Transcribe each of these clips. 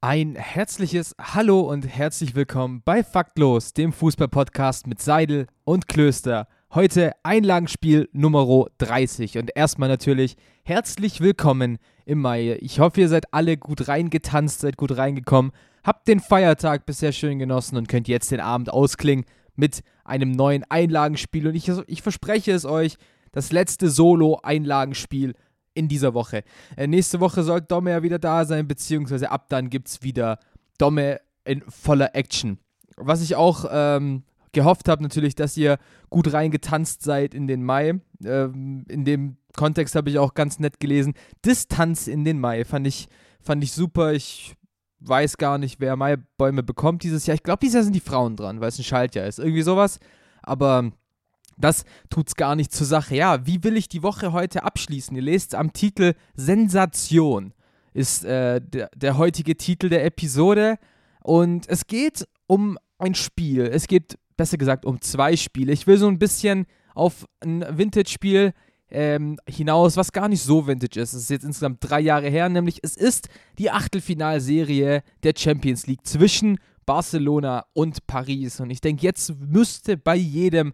Ein herzliches Hallo und herzlich willkommen bei Faktlos, dem Fußballpodcast mit Seidel und Klöster. Heute Einlagenspiel Nummer 30 und erstmal natürlich herzlich willkommen im Mai. Ich hoffe, ihr seid alle gut reingetanzt, seid gut reingekommen, habt den Feiertag bisher schön genossen und könnt jetzt den Abend ausklingen mit einem neuen Einlagenspiel und ich, ich verspreche es euch, das letzte Solo-Einlagenspiel in dieser Woche. Äh, nächste Woche soll Domme ja wieder da sein, beziehungsweise ab dann gibt es wieder Domme in voller Action. Was ich auch ähm, gehofft habe, natürlich, dass ihr gut reingetanzt seid in den Mai. Ähm, in dem Kontext habe ich auch ganz nett gelesen. Distanz in den Mai fand ich, fand ich super. Ich weiß gar nicht, wer Maibäume bekommt dieses Jahr. Ich glaube, dieses Jahr sind die Frauen dran, weil es ein Schaltjahr ist. Irgendwie sowas. Aber das tut's gar nicht zur Sache. Ja, wie will ich die Woche heute abschließen? Ihr lest am Titel Sensation ist äh, der, der heutige Titel der Episode. Und es geht um ein Spiel. Es geht besser gesagt um zwei Spiele. Ich will so ein bisschen auf ein Vintage-Spiel ähm, hinaus, was gar nicht so vintage ist. Es ist jetzt insgesamt drei Jahre her, nämlich es ist die Achtelfinalserie der Champions League zwischen Barcelona und Paris. Und ich denke, jetzt müsste bei jedem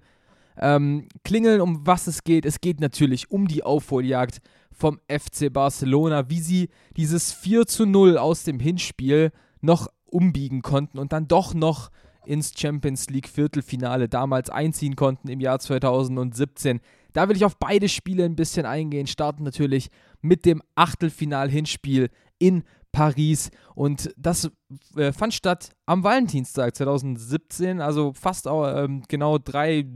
ähm, klingeln, um was es geht. Es geht natürlich um die Aufholjagd vom FC Barcelona, wie sie dieses 4 zu 0 aus dem Hinspiel noch umbiegen konnten und dann doch noch ins Champions League Viertelfinale damals einziehen konnten im Jahr 2017. Da will ich auf beide Spiele ein bisschen eingehen. Starten natürlich mit dem Achtelfinal-Hinspiel in Paris. Und das äh, fand statt am Valentinstag 2017, also fast äh, genau drei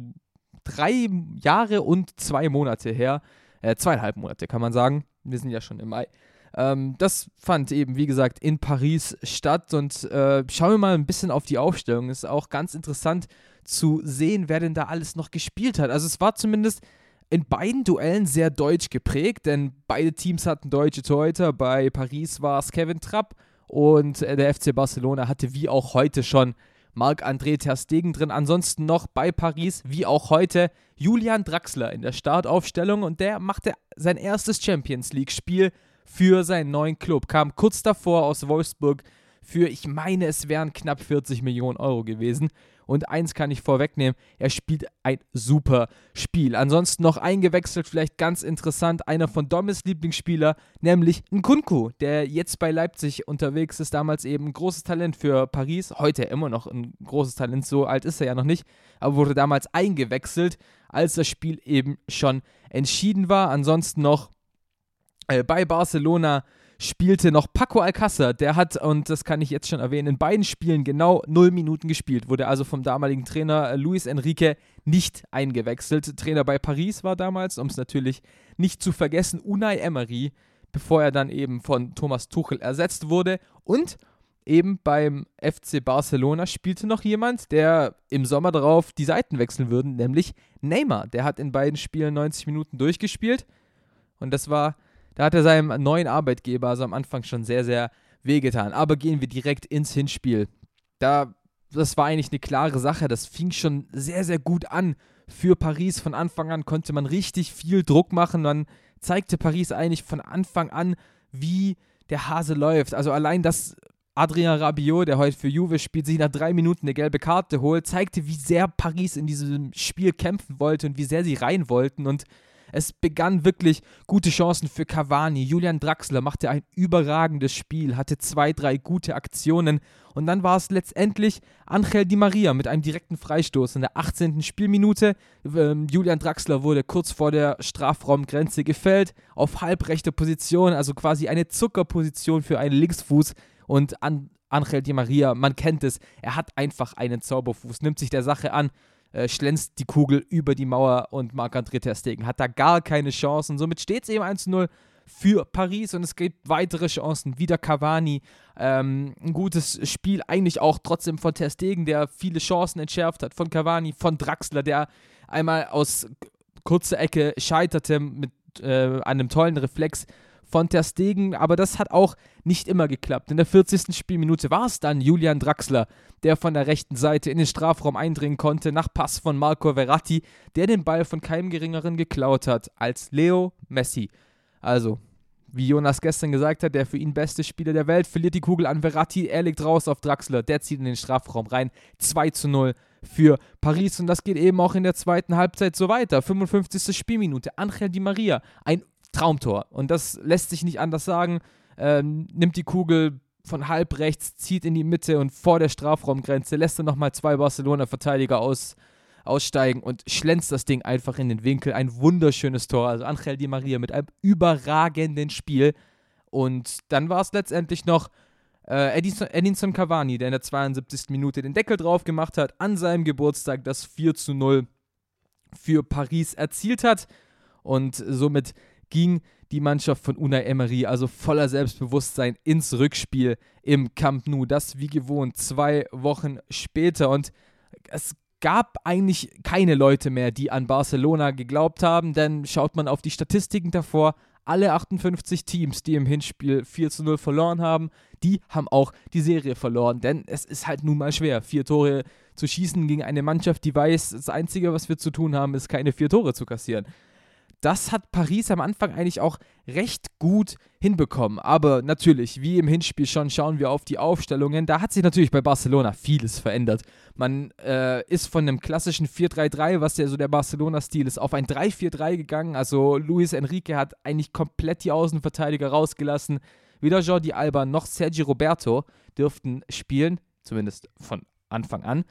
drei Jahre und zwei Monate her. Äh, zweieinhalb Monate kann man sagen. Wir sind ja schon im Mai. Ähm, das fand eben, wie gesagt, in Paris statt. Und äh, schauen wir mal ein bisschen auf die Aufstellung. Ist auch ganz interessant zu sehen, wer denn da alles noch gespielt hat. Also es war zumindest in beiden Duellen sehr deutsch geprägt, denn beide Teams hatten deutsche Torhüter. Bei Paris war es Kevin Trapp und äh, der FC Barcelona hatte wie auch heute schon Marc-André Ter Stegen drin. Ansonsten noch bei Paris, wie auch heute, Julian Draxler in der Startaufstellung und der machte sein erstes Champions League-Spiel für seinen neuen Club. Kam kurz davor aus Wolfsburg für, ich meine, es wären knapp 40 Millionen Euro gewesen. Und eins kann ich vorwegnehmen, er spielt ein super Spiel. Ansonsten noch eingewechselt, vielleicht ganz interessant, einer von Dommes Lieblingsspieler, nämlich Nkunku, der jetzt bei Leipzig unterwegs ist, damals eben ein großes Talent für Paris, heute immer noch ein großes Talent, so alt ist er ja noch nicht, aber wurde damals eingewechselt, als das Spiel eben schon entschieden war. Ansonsten noch äh, bei Barcelona spielte noch Paco Alcázar. Der hat, und das kann ich jetzt schon erwähnen, in beiden Spielen genau null Minuten gespielt. Wurde also vom damaligen Trainer Luis Enrique nicht eingewechselt. Trainer bei Paris war damals, um es natürlich nicht zu vergessen, Unai Emery, bevor er dann eben von Thomas Tuchel ersetzt wurde. Und eben beim FC Barcelona spielte noch jemand, der im Sommer darauf die Seiten wechseln würde, nämlich Neymar. Der hat in beiden Spielen 90 Minuten durchgespielt. Und das war da hat er seinem neuen Arbeitgeber also am Anfang schon sehr, sehr wehgetan. Aber gehen wir direkt ins Hinspiel. Da, das war eigentlich eine klare Sache. Das fing schon sehr, sehr gut an. Für Paris von Anfang an konnte man richtig viel Druck machen. Man zeigte Paris eigentlich von Anfang an, wie der Hase läuft. Also allein das Adrien Rabiot, der heute für Juve spielt, sich nach drei Minuten eine gelbe Karte holt, zeigte, wie sehr Paris in diesem Spiel kämpfen wollte und wie sehr sie rein wollten. Und es begann wirklich gute Chancen für Cavani. Julian Draxler machte ein überragendes Spiel, hatte zwei, drei gute Aktionen und dann war es letztendlich Angel Di Maria mit einem direkten Freistoß in der 18. Spielminute. Ähm, Julian Draxler wurde kurz vor der Strafraumgrenze gefällt, auf halbrechter Position, also quasi eine Zuckerposition für einen Linksfuß und an Angel Di Maria, man kennt es, er hat einfach einen Zauberfuß, nimmt sich der Sache an, äh, schlänzt die Kugel über die Mauer und Marc-André Ter Stegen hat da gar keine Chance. Und somit steht es eben 1-0 für Paris und es gibt weitere Chancen. Wieder Cavani, ähm, ein gutes Spiel, eigentlich auch trotzdem von Ter Stegen, der viele Chancen entschärft hat, von Cavani, von Draxler, der einmal aus kurzer Ecke scheiterte mit äh, einem tollen Reflex von Ter Stegen, aber das hat auch nicht immer geklappt. In der 40. Spielminute war es dann Julian Draxler, der von der rechten Seite in den Strafraum eindringen konnte, nach Pass von Marco Verratti, der den Ball von keinem geringeren geklaut hat als Leo Messi. Also, wie Jonas gestern gesagt hat, der für ihn beste Spieler der Welt, verliert die Kugel an Verratti, er legt raus auf Draxler, der zieht in den Strafraum rein, 2 zu 0 für Paris und das geht eben auch in der zweiten Halbzeit so weiter. 55. Spielminute, Angel Di Maria, ein Traumtor. Und das lässt sich nicht anders sagen. Ähm, nimmt die Kugel von halb rechts, zieht in die Mitte und vor der Strafraumgrenze lässt er nochmal zwei Barcelona-Verteidiger aus, aussteigen und schlänzt das Ding einfach in den Winkel. Ein wunderschönes Tor. Also Angel Di Maria mit einem überragenden Spiel. Und dann war es letztendlich noch äh, Edinson, Edinson Cavani, der in der 72. Minute den Deckel drauf gemacht hat, an seinem Geburtstag das 4 zu 0 für Paris erzielt hat. Und somit ging die Mannschaft von Unai Emery also voller Selbstbewusstsein ins Rückspiel im Camp Nou. Das wie gewohnt zwei Wochen später. Und es gab eigentlich keine Leute mehr, die an Barcelona geglaubt haben, denn schaut man auf die Statistiken davor, alle 58 Teams, die im Hinspiel 4 zu 0 verloren haben, die haben auch die Serie verloren, denn es ist halt nun mal schwer, vier Tore zu schießen gegen eine Mannschaft, die weiß, das Einzige, was wir zu tun haben, ist keine vier Tore zu kassieren das hat Paris am Anfang eigentlich auch recht gut hinbekommen. Aber natürlich, wie im Hinspiel schon, schauen wir auf die Aufstellungen. Da hat sich natürlich bei Barcelona vieles verändert. Man äh, ist von einem klassischen 4-3-3, was ja so der Barcelona-Stil ist, auf ein 3-4-3 gegangen. Also Luis Enrique hat eigentlich komplett die Außenverteidiger rausgelassen. Weder Jordi Alba noch Sergi Roberto dürften spielen, zumindest von Anfang an.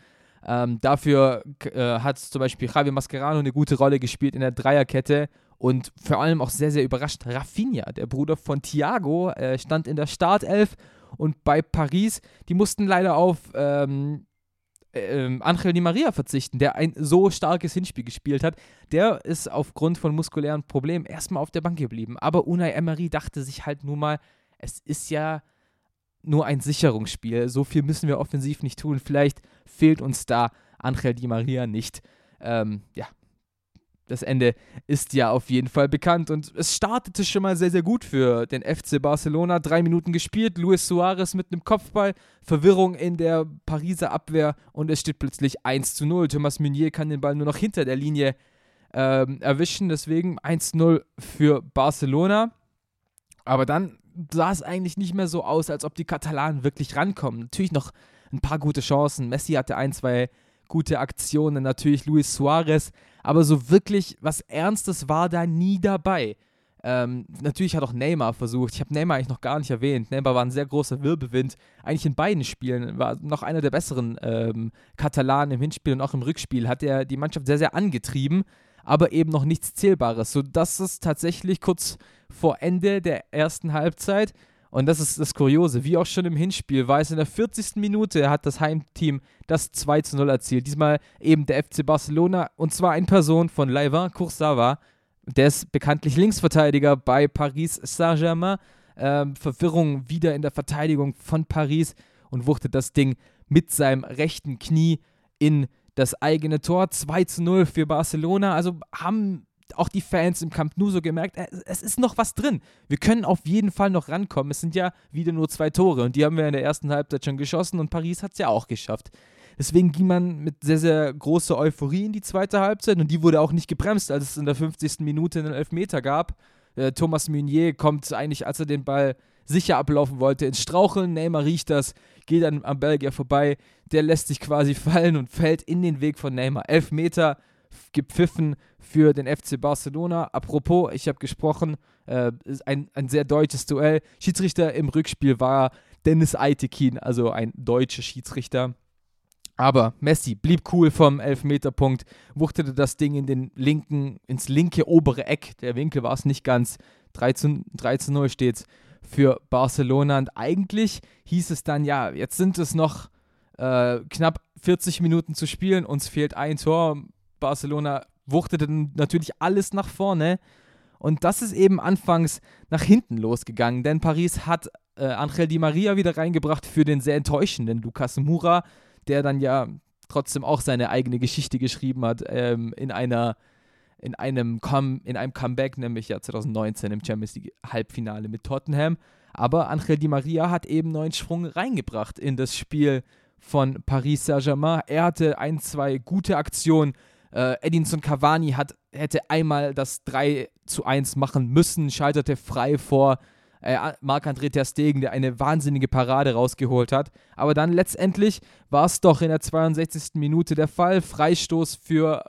Ähm, dafür äh, hat zum Beispiel Javier Mascherano eine gute Rolle gespielt in der Dreierkette und vor allem auch sehr, sehr überrascht. Rafinha, der Bruder von Thiago, äh, stand in der Startelf und bei Paris, die mussten leider auf ähm, äh, Angel Di Maria verzichten, der ein so starkes Hinspiel gespielt hat. Der ist aufgrund von muskulären Problemen erstmal auf der Bank geblieben. Aber Unai Emery dachte sich halt nun mal, es ist ja nur ein Sicherungsspiel. So viel müssen wir offensiv nicht tun. Vielleicht fehlt uns da Angel Di Maria nicht. Ähm, ja, das Ende ist ja auf jeden Fall bekannt und es startete schon mal sehr, sehr gut für den FC Barcelona. Drei Minuten gespielt, Luis Suarez mit einem Kopfball, Verwirrung in der Pariser Abwehr und es steht plötzlich 1 zu 0. Thomas Meunier kann den Ball nur noch hinter der Linie ähm, erwischen, deswegen 1 zu 0 für Barcelona. Aber dann sah es eigentlich nicht mehr so aus, als ob die Katalanen wirklich rankommen. Natürlich noch ein paar gute Chancen. Messi hatte ein, zwei gute Aktionen, natürlich Luis Suarez, aber so wirklich was Ernstes war da nie dabei. Ähm, natürlich hat auch Neymar versucht. Ich habe Neymar eigentlich noch gar nicht erwähnt. Neymar war ein sehr großer Wirbelwind. Eigentlich in beiden Spielen war noch einer der besseren ähm, Katalanen im Hinspiel und auch im Rückspiel. Hat er die Mannschaft sehr, sehr angetrieben aber eben noch nichts Zählbares, sodass es tatsächlich kurz vor Ende der ersten Halbzeit, und das ist das Kuriose, wie auch schon im Hinspiel, war es in der 40. Minute, hat das Heimteam das 2 zu 0 erzielt. Diesmal eben der FC Barcelona, und zwar in Person von Laivin Coursava, der ist bekanntlich Linksverteidiger bei Paris Saint-Germain. Ähm, Verwirrung wieder in der Verteidigung von Paris und wuchtet das Ding mit seinem rechten Knie in das eigene Tor. 2 zu 0 für Barcelona. Also haben auch die Fans im Camp Nou so gemerkt, äh, es ist noch was drin. Wir können auf jeden Fall noch rankommen. Es sind ja wieder nur zwei Tore und die haben wir in der ersten Halbzeit schon geschossen und Paris hat es ja auch geschafft. Deswegen ging man mit sehr, sehr großer Euphorie in die zweite Halbzeit und die wurde auch nicht gebremst, als es in der 50. Minute einen Elfmeter gab. Äh, Thomas Meunier kommt eigentlich, als er den Ball sicher ablaufen wollte, ins Straucheln. Neymar riecht das, geht dann am Belgier vorbei. Der lässt sich quasi fallen und fällt in den Weg von Neymar. Elf Meter gepfiffen für den FC Barcelona. Apropos, ich habe gesprochen, äh, ein, ein sehr deutsches Duell. Schiedsrichter im Rückspiel war Dennis Eitekin, also ein deutscher Schiedsrichter. Aber Messi blieb cool vom Elfmeterpunkt, wuchtete das Ding in den linken, ins linke obere Eck. Der Winkel war es nicht ganz. 3 zu, 3 zu 0 steht's für Barcelona. Und eigentlich hieß es dann, ja, jetzt sind es noch äh, knapp 40 Minuten zu spielen, uns fehlt ein Tor. Barcelona wuchtete natürlich alles nach vorne. Und das ist eben anfangs nach hinten losgegangen, denn Paris hat äh, Angel Di Maria wieder reingebracht für den sehr enttäuschenden Lucas Moura, der dann ja trotzdem auch seine eigene Geschichte geschrieben hat ähm, in einer in einem, Com in einem Comeback, nämlich ja 2019 im Champions League Halbfinale mit Tottenham. Aber Angel Di Maria hat eben neuen Schwung reingebracht in das Spiel von Paris Saint-Germain. Er hatte ein, zwei gute Aktionen. Äh, Edinson Cavani hat, hätte einmal das 3 zu 1 machen müssen, scheiterte frei vor äh, Marc-André Ter Stegen, der eine wahnsinnige Parade rausgeholt hat. Aber dann letztendlich war es doch in der 62. Minute der Fall. Freistoß für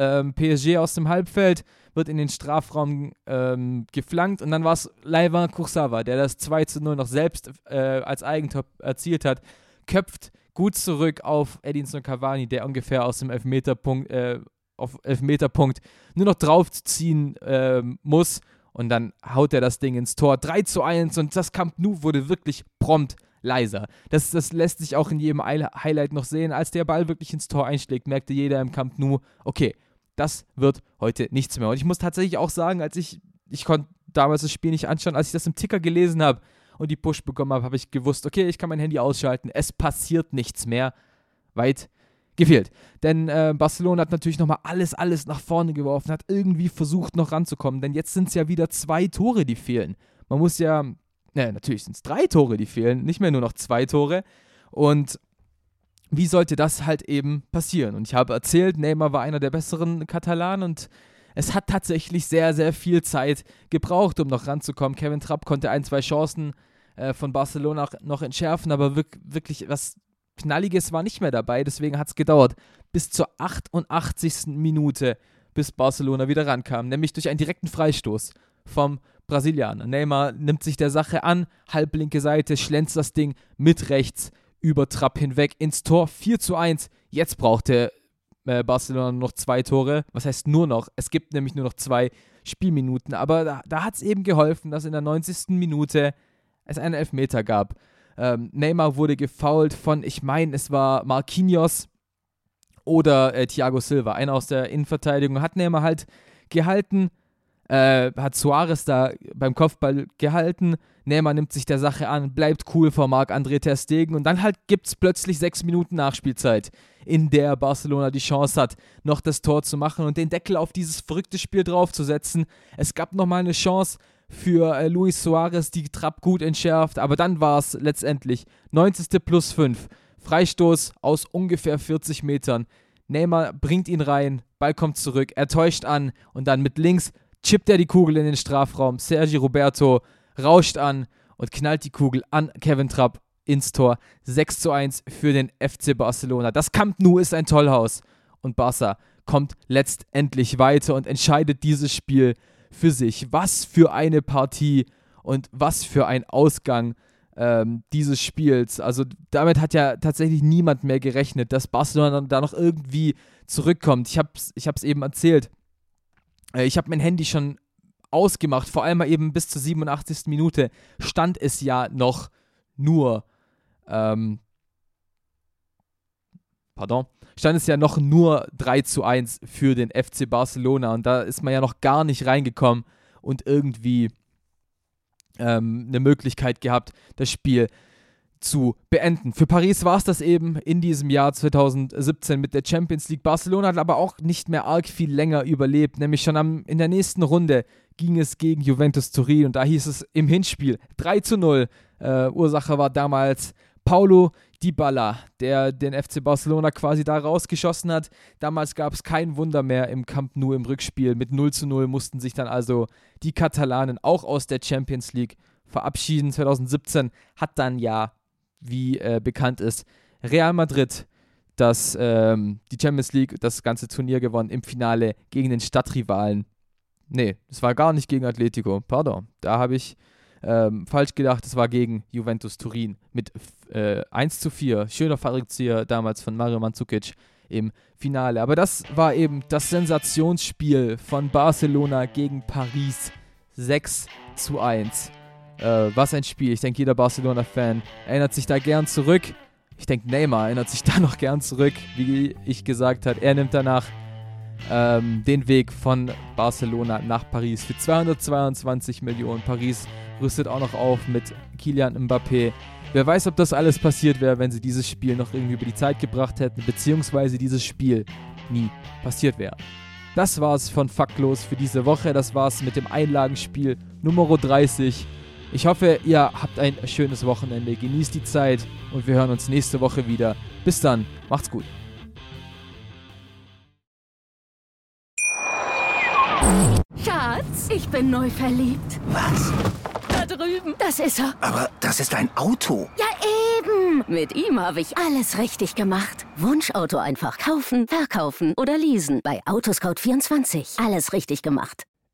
ähm, PSG aus dem Halbfeld, wird in den Strafraum ähm, geflankt und dann war es Laivan Kursawa, der das 2 zu 0 noch selbst äh, als Eigentor erzielt hat, köpft gut zurück auf Edinson Cavani, der ungefähr aus dem Elfmeterpunkt, äh, auf Elfmeterpunkt nur noch draufziehen äh, muss und dann haut er das Ding ins Tor. 3 zu 1 und das Camp Nou wurde wirklich prompt leiser. Das, das lässt sich auch in jedem Highlight noch sehen. Als der Ball wirklich ins Tor einschlägt, merkte jeder im Camp Nou, okay, das wird heute nichts mehr. Und ich muss tatsächlich auch sagen, als ich, ich konnte damals das Spiel nicht anschauen, als ich das im Ticker gelesen habe und die Push bekommen habe, habe ich gewusst, okay, ich kann mein Handy ausschalten, es passiert nichts mehr. Weit gefehlt. Denn äh, Barcelona hat natürlich nochmal alles, alles nach vorne geworfen, hat irgendwie versucht noch ranzukommen, denn jetzt sind es ja wieder zwei Tore, die fehlen. Man muss ja, ne, natürlich sind es drei Tore, die fehlen, nicht mehr nur noch zwei Tore. Und wie sollte das halt eben passieren? Und ich habe erzählt, Neymar war einer der besseren Katalanen und es hat tatsächlich sehr, sehr viel Zeit gebraucht, um noch ranzukommen. Kevin Trapp konnte ein, zwei Chancen äh, von Barcelona noch entschärfen, aber wirklich was Knalliges war nicht mehr dabei. Deswegen hat es gedauert bis zur 88. Minute, bis Barcelona wieder rankam, nämlich durch einen direkten Freistoß vom Brasilianer. Neymar nimmt sich der Sache an, halblinke Seite, schlänzt das Ding mit rechts über Trapp hinweg ins Tor. 4 zu 1. Jetzt brauchte äh, Barcelona noch zwei Tore. Was heißt nur noch? Es gibt nämlich nur noch zwei Spielminuten. Aber da, da hat es eben geholfen, dass in der 90. Minute es einen Elfmeter gab. Ähm, Neymar wurde gefoult von, ich meine, es war Marquinhos oder äh, Thiago Silva, einer aus der Innenverteidigung. Hat Neymar halt gehalten, äh, hat Suarez da beim Kopfball gehalten. Neymar nimmt sich der Sache an, bleibt cool vor Marc-André Ter Stegen und dann halt gibt es plötzlich sechs Minuten Nachspielzeit, in der Barcelona die Chance hat, noch das Tor zu machen und den Deckel auf dieses verrückte Spiel draufzusetzen. Es gab nochmal eine Chance für äh, Luis Suarez, die Trapp gut entschärft, aber dann war es letztendlich 90. plus 5. Freistoß aus ungefähr 40 Metern. Neymar bringt ihn rein, Ball kommt zurück, er täuscht an und dann mit links chippt er die Kugel in den Strafraum. Sergi Roberto rauscht an und knallt die Kugel an Kevin Trapp ins Tor. 6 zu 1 für den FC Barcelona. Das Camp Nou ist ein Tollhaus. Und Barca kommt letztendlich weiter und entscheidet dieses Spiel für sich. Was für eine Partie und was für ein Ausgang ähm, dieses Spiels. Also damit hat ja tatsächlich niemand mehr gerechnet, dass Barcelona da noch irgendwie zurückkommt. Ich habe es ich eben erzählt. Äh, ich habe mein Handy schon ausgemacht, vor allem eben bis zur 87. Minute stand es ja noch nur, ähm, pardon, stand es ja noch nur 3 zu 1 für den FC Barcelona und da ist man ja noch gar nicht reingekommen und irgendwie ähm, eine Möglichkeit gehabt, das Spiel zu beenden. Für Paris war es das eben in diesem Jahr 2017 mit der Champions League. Barcelona hat aber auch nicht mehr arg viel länger überlebt, nämlich schon am, in der nächsten Runde ging es gegen Juventus Turin und da hieß es im Hinspiel 3 zu 0. Äh, Ursache war damals Paulo Dybala, der den FC Barcelona quasi da rausgeschossen hat. Damals gab es kein Wunder mehr im Camp Nou im Rückspiel. Mit 0 zu 0 mussten sich dann also die Katalanen auch aus der Champions League verabschieden. 2017 hat dann ja wie äh, bekannt ist, Real Madrid das, ähm, die Champions League, das ganze Turnier gewonnen im Finale gegen den Stadtrivalen. Nee, es war gar nicht gegen Atletico, pardon. Da habe ich ähm, falsch gedacht, es war gegen Juventus Turin mit äh, 1 zu 4. Schöner Fallrückzieher damals von Mario Mandzukic im Finale. Aber das war eben das Sensationsspiel von Barcelona gegen Paris 6 zu 1. Äh, was ein Spiel. Ich denke, jeder Barcelona-Fan erinnert sich da gern zurück. Ich denke, Neymar erinnert sich da noch gern zurück, wie ich gesagt habe. Er nimmt danach ähm, den Weg von Barcelona nach Paris für 222 Millionen. Paris rüstet auch noch auf mit Kilian Mbappé. Wer weiß, ob das alles passiert wäre, wenn sie dieses Spiel noch irgendwie über die Zeit gebracht hätten, beziehungsweise dieses Spiel nie passiert wäre. Das war's von Faktlos für diese Woche. Das war's mit dem Einlagenspiel Nummer 30. Ich hoffe, ihr habt ein schönes Wochenende. Genießt die Zeit und wir hören uns nächste Woche wieder. Bis dann, macht's gut. Schatz, ich bin neu verliebt. Was? Da drüben. Das ist er. Aber das ist ein Auto. Ja, eben. Mit ihm habe ich alles richtig gemacht. Wunschauto einfach kaufen, verkaufen oder leasen. Bei Autoscout24. Alles richtig gemacht.